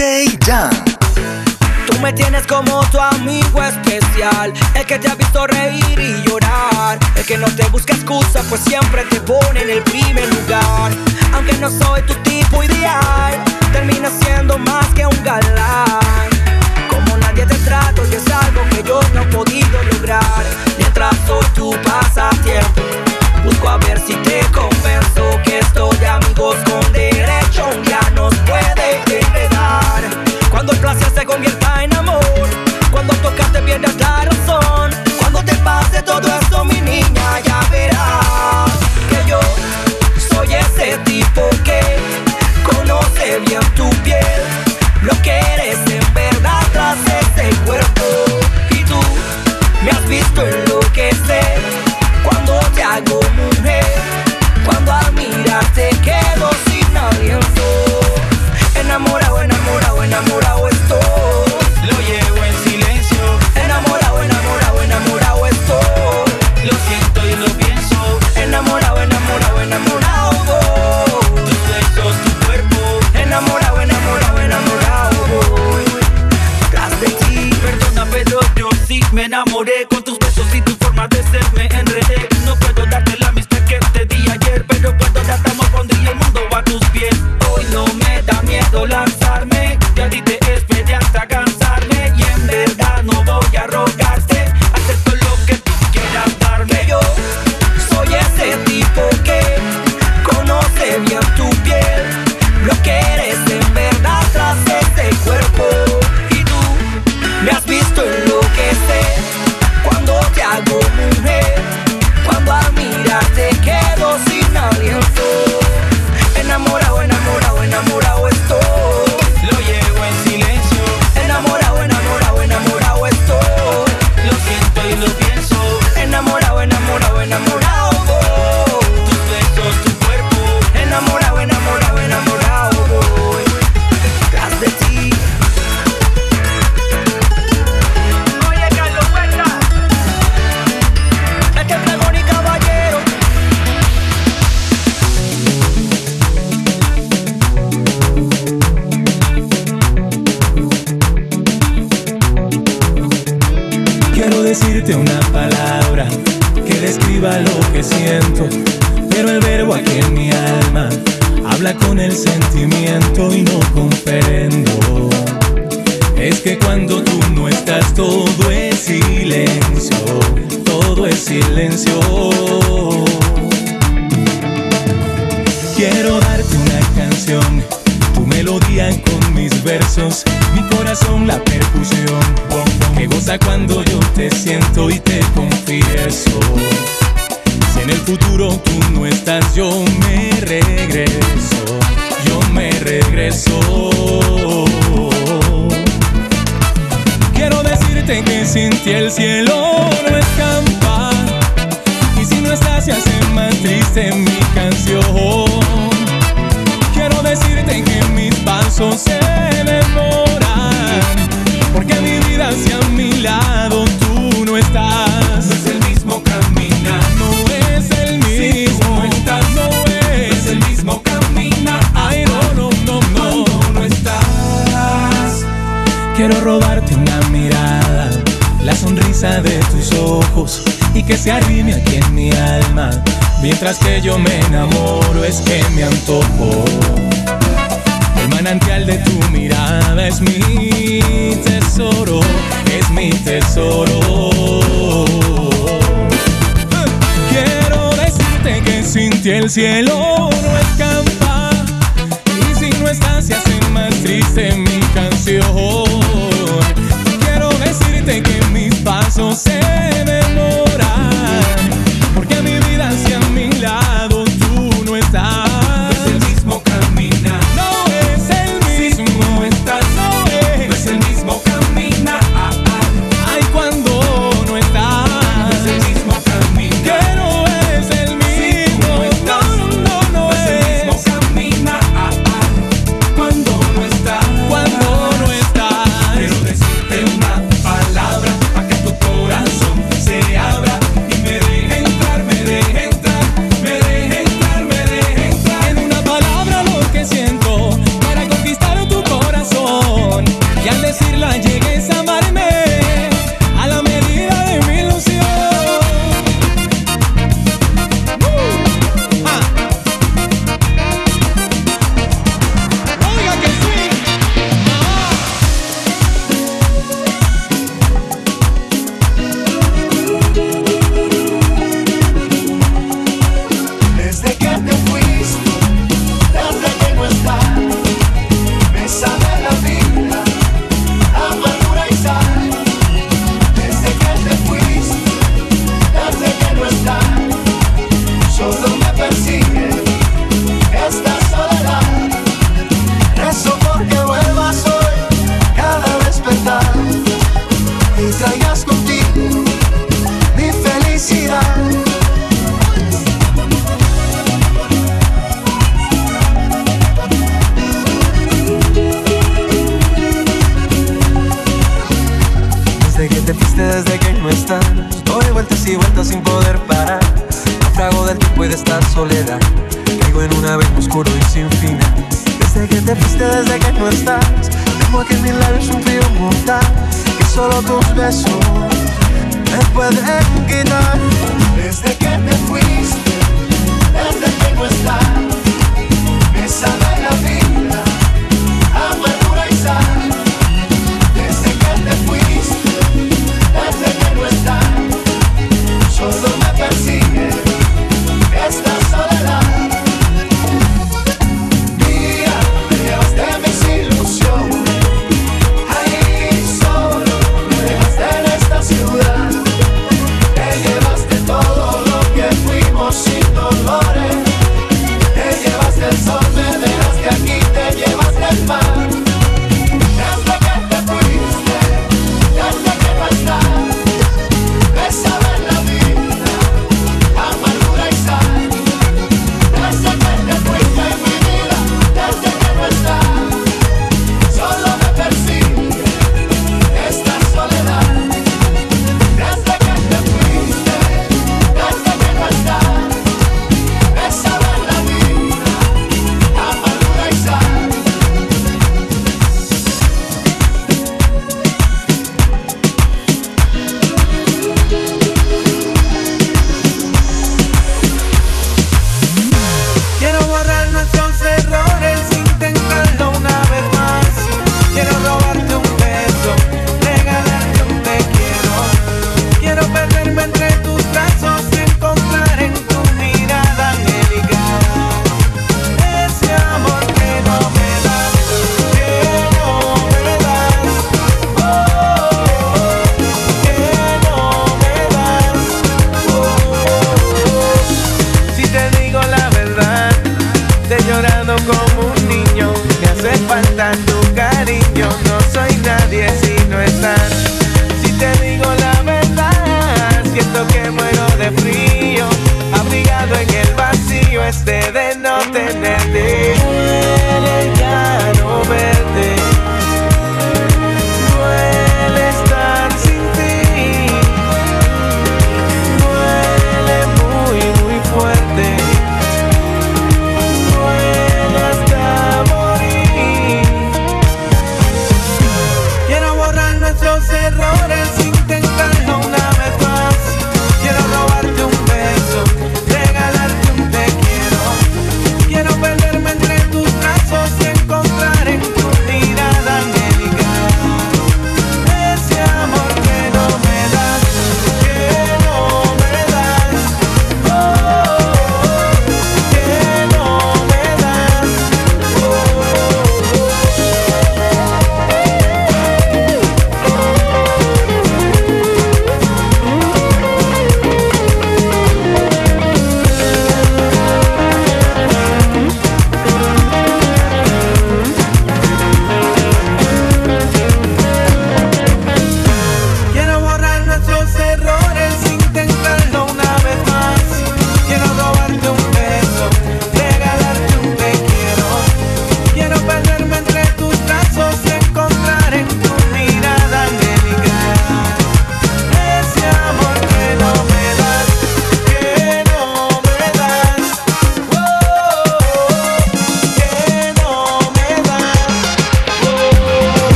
Jan. Tú me tienes como tu amigo especial, el que te ha visto reír y llorar, el que no te busca excusa, pues siempre te pone en el primer lugar. Aunque no soy tu tipo ideal, termina siendo más que un galán. Como nadie te trato y es algo que yo no he podido lograr. Mientras soy tu pasatiempo, busco a ver si te convenzo que estoy amigos con derecho, ya nos puedo. Cuando el placer se convierta en amor, cuando tocaste pierdas la razón. Cuando te pase todo esto, mi niña, ya verás que yo soy ese tipo que conoce bien tu piel, lo que eres en verdad tras ese cuerpo. Y tú me has visto enloquecer cuando te hago enamoré de tus ojos y que se arrime aquí en mi alma. Mientras que yo me enamoro es que me antojo. El manantial de tu mirada es mi tesoro, es mi tesoro. Quiero decirte que sin ti el cielo no escampa y si no estás se hace más triste Não sei. Solo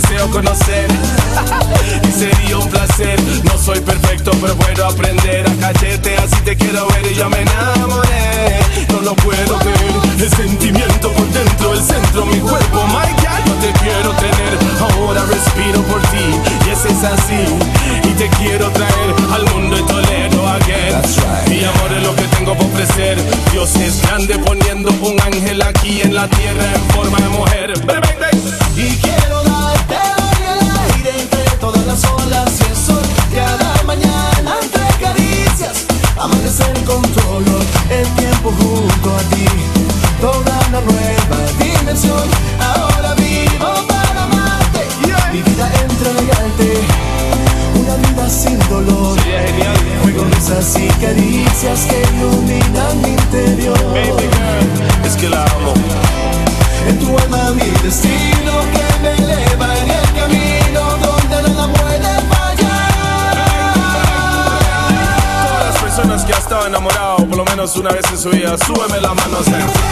deseo conocer y sería un placer. No soy perfecto, pero puedo aprender a cachete, así te quiero ver y yo. una vez en su vida. Súbeme la mano.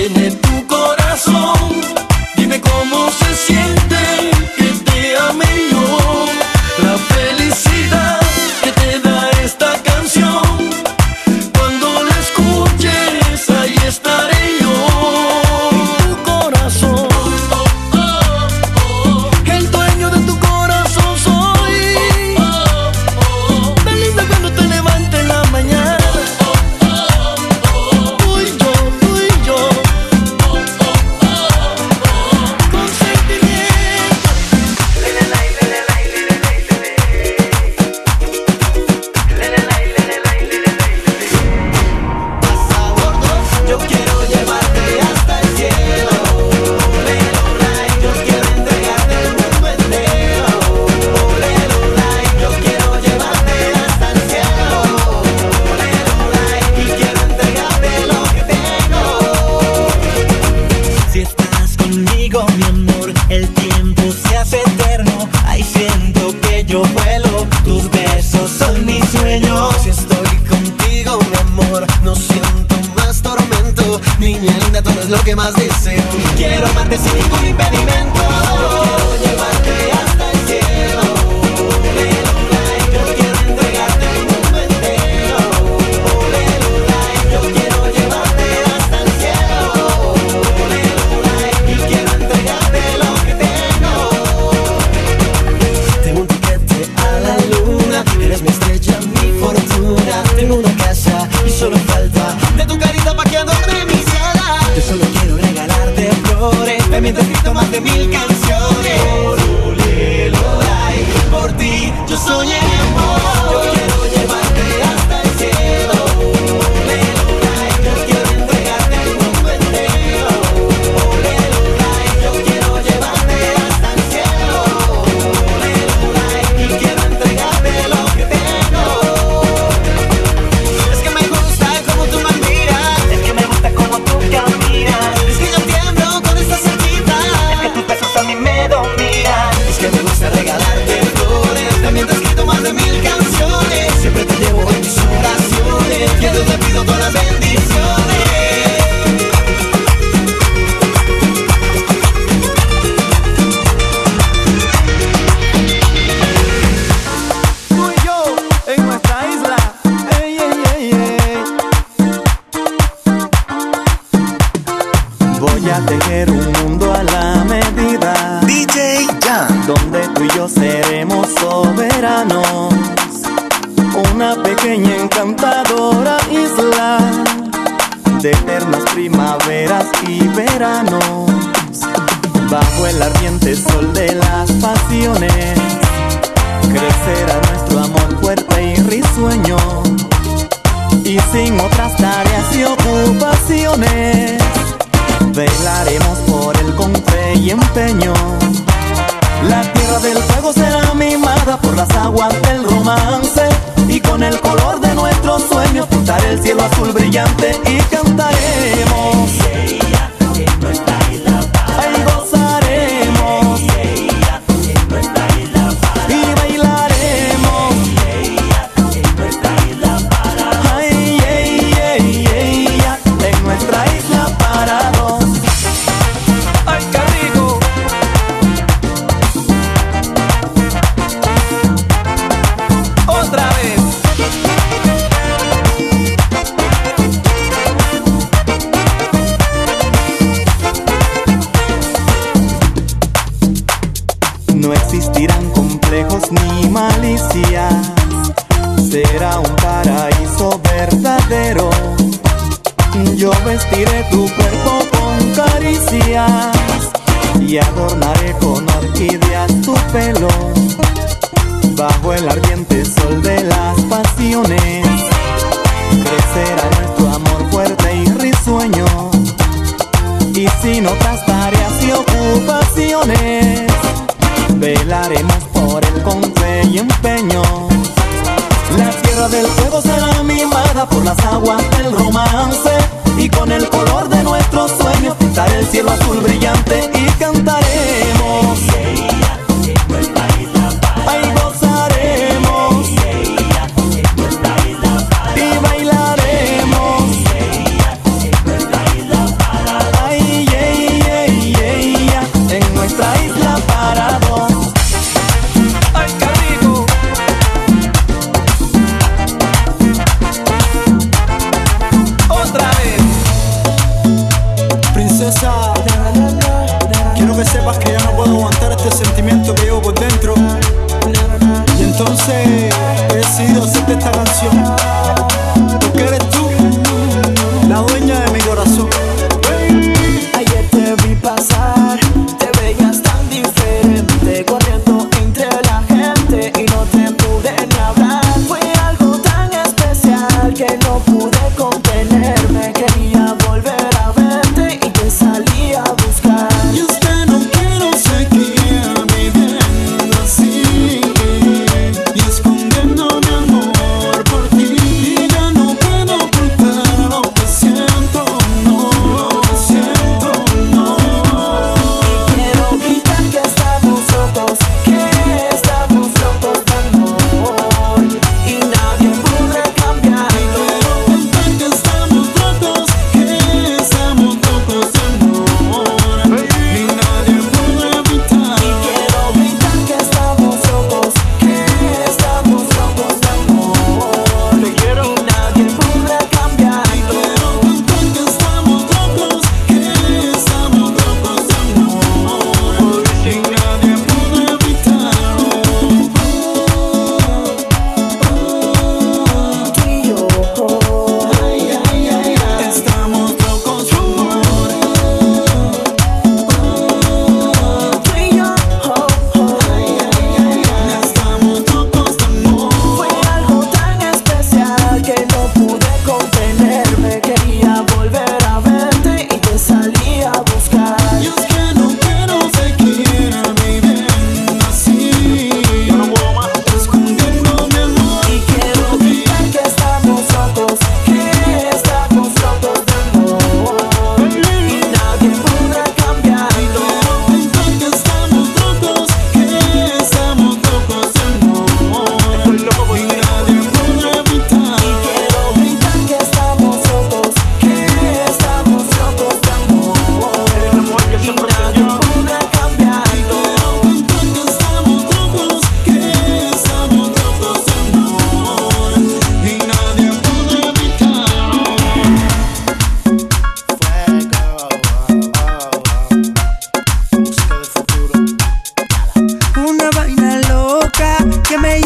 Que tiene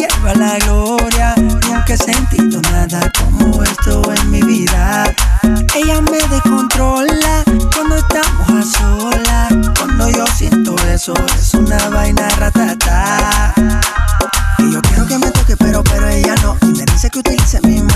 lleva la gloria. Nunca he sentido nada como esto en mi vida. Ella me descontrola cuando estamos a solas. Cuando yo siento eso, es una vaina ratata. Y yo quiero que me toque, pero, pero ella no. Y me dice que utilice mi mano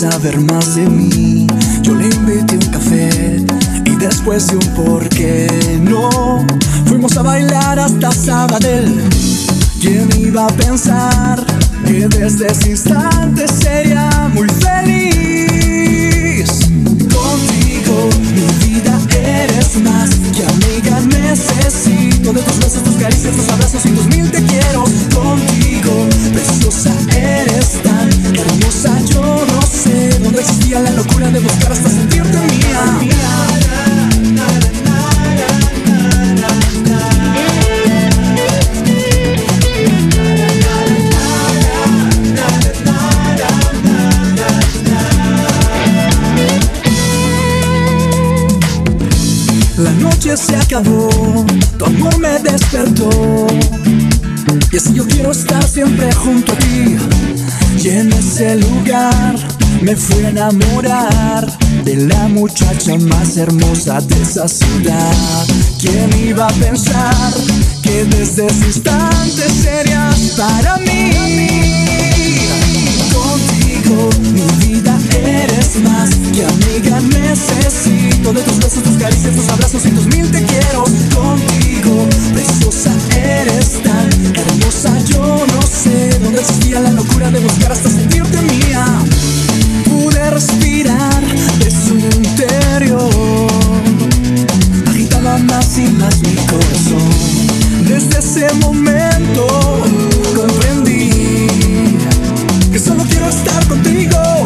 saber más de mí. Yo le invité un café y después de un por qué no, fuimos a bailar hasta Sabadell. ¿Quién iba a pensar que desde ese instante sería muy feliz? Contigo, mi vida eres más que amiga necesito de tus besos, tus caricias, tus abrazos y tus mil te quiero. Contigo, preciosa eres tan hermosa, yo no sé dónde existía la locura de buscar hasta sentirte mía. La noche se acabó, tu amor me despertó. Y así yo quiero estar siempre junto a ti. Y en ese lugar me fui a enamorar de la muchacha más hermosa de esa ciudad. ¿Quién iba a pensar que desde ese instante serías para mí? Contigo, mi eres más que amiga necesito de tus besos, tus caricias, tus abrazos y tus mil te quiero. Contigo, preciosa eres tan hermosa, yo no sé dónde existía la locura de buscar hasta sentirte mía. Pude respirar de su interior, agitaba más y más mi corazón. Desde ese momento comprendí que solo quiero estar contigo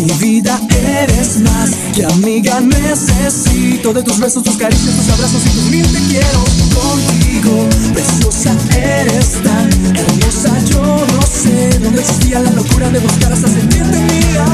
mi vida eres más. Que amiga necesito de tus besos tus caricias tus abrazos y tus mil te quiero contigo. Preciosa eres tan hermosa yo no sé dónde existía la locura de buscar hasta sentirte mía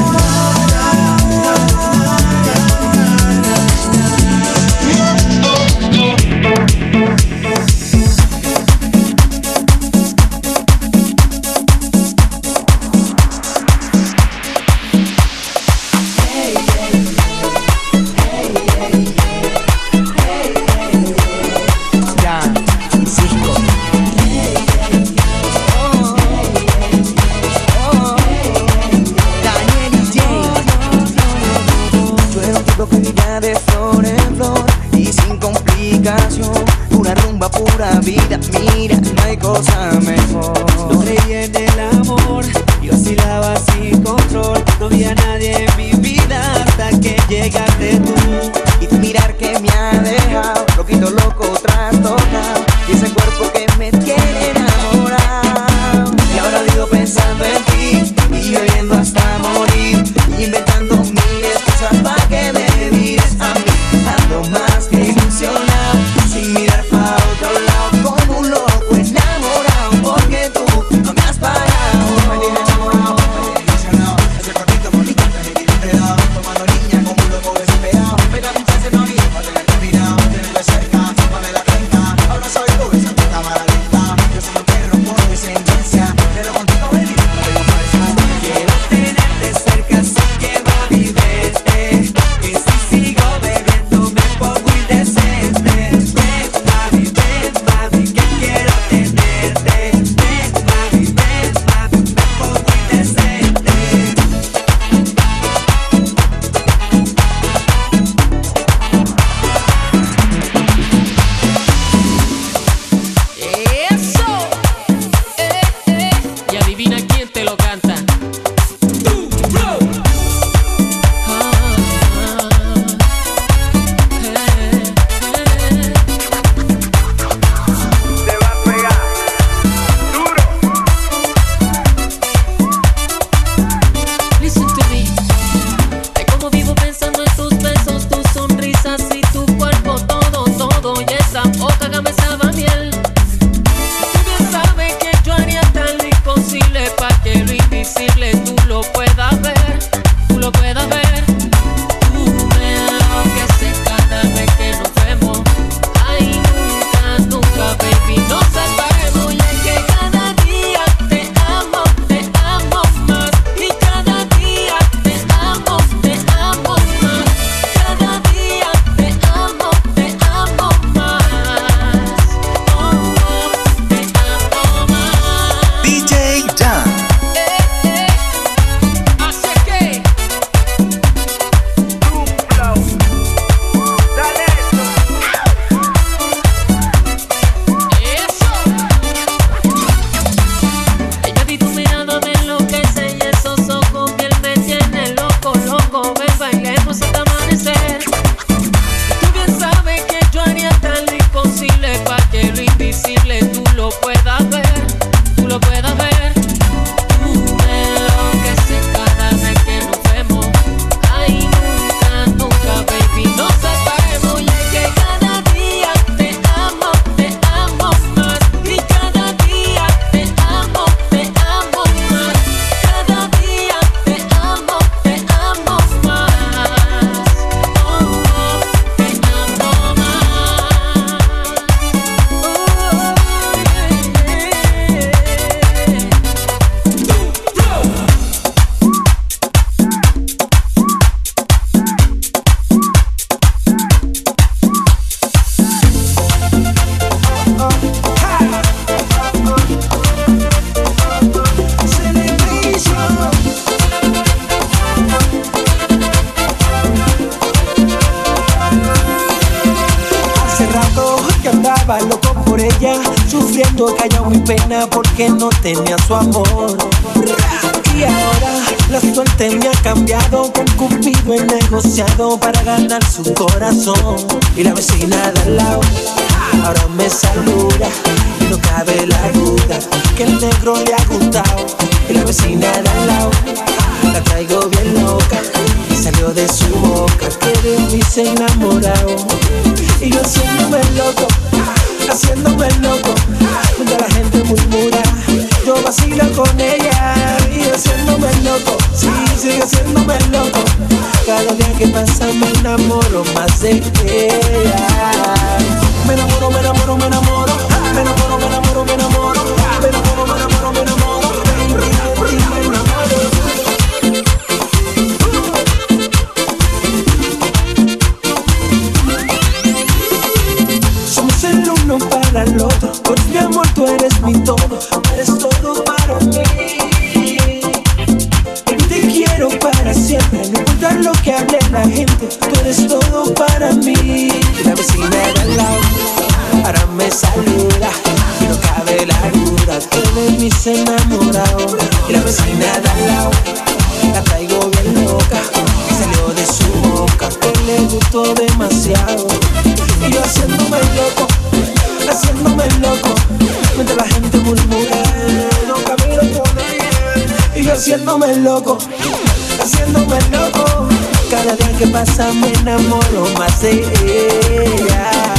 vacilo con ella Sigue haciéndome loco, sí, sigue haciéndome loco. Cada día que pasa me enamoro más de ella. Me enamoro, me enamoro, me enamoro, me enamoro. enamorado. Y la vecina de al lado la traigo bien loca. Y salió de su boca que le gustó demasiado. Y yo haciéndome loco haciéndome loco. Mientras la gente murmura no camino por ahí y yo haciéndome loco haciéndome loco. Cada día que pasa me enamoro más de ella.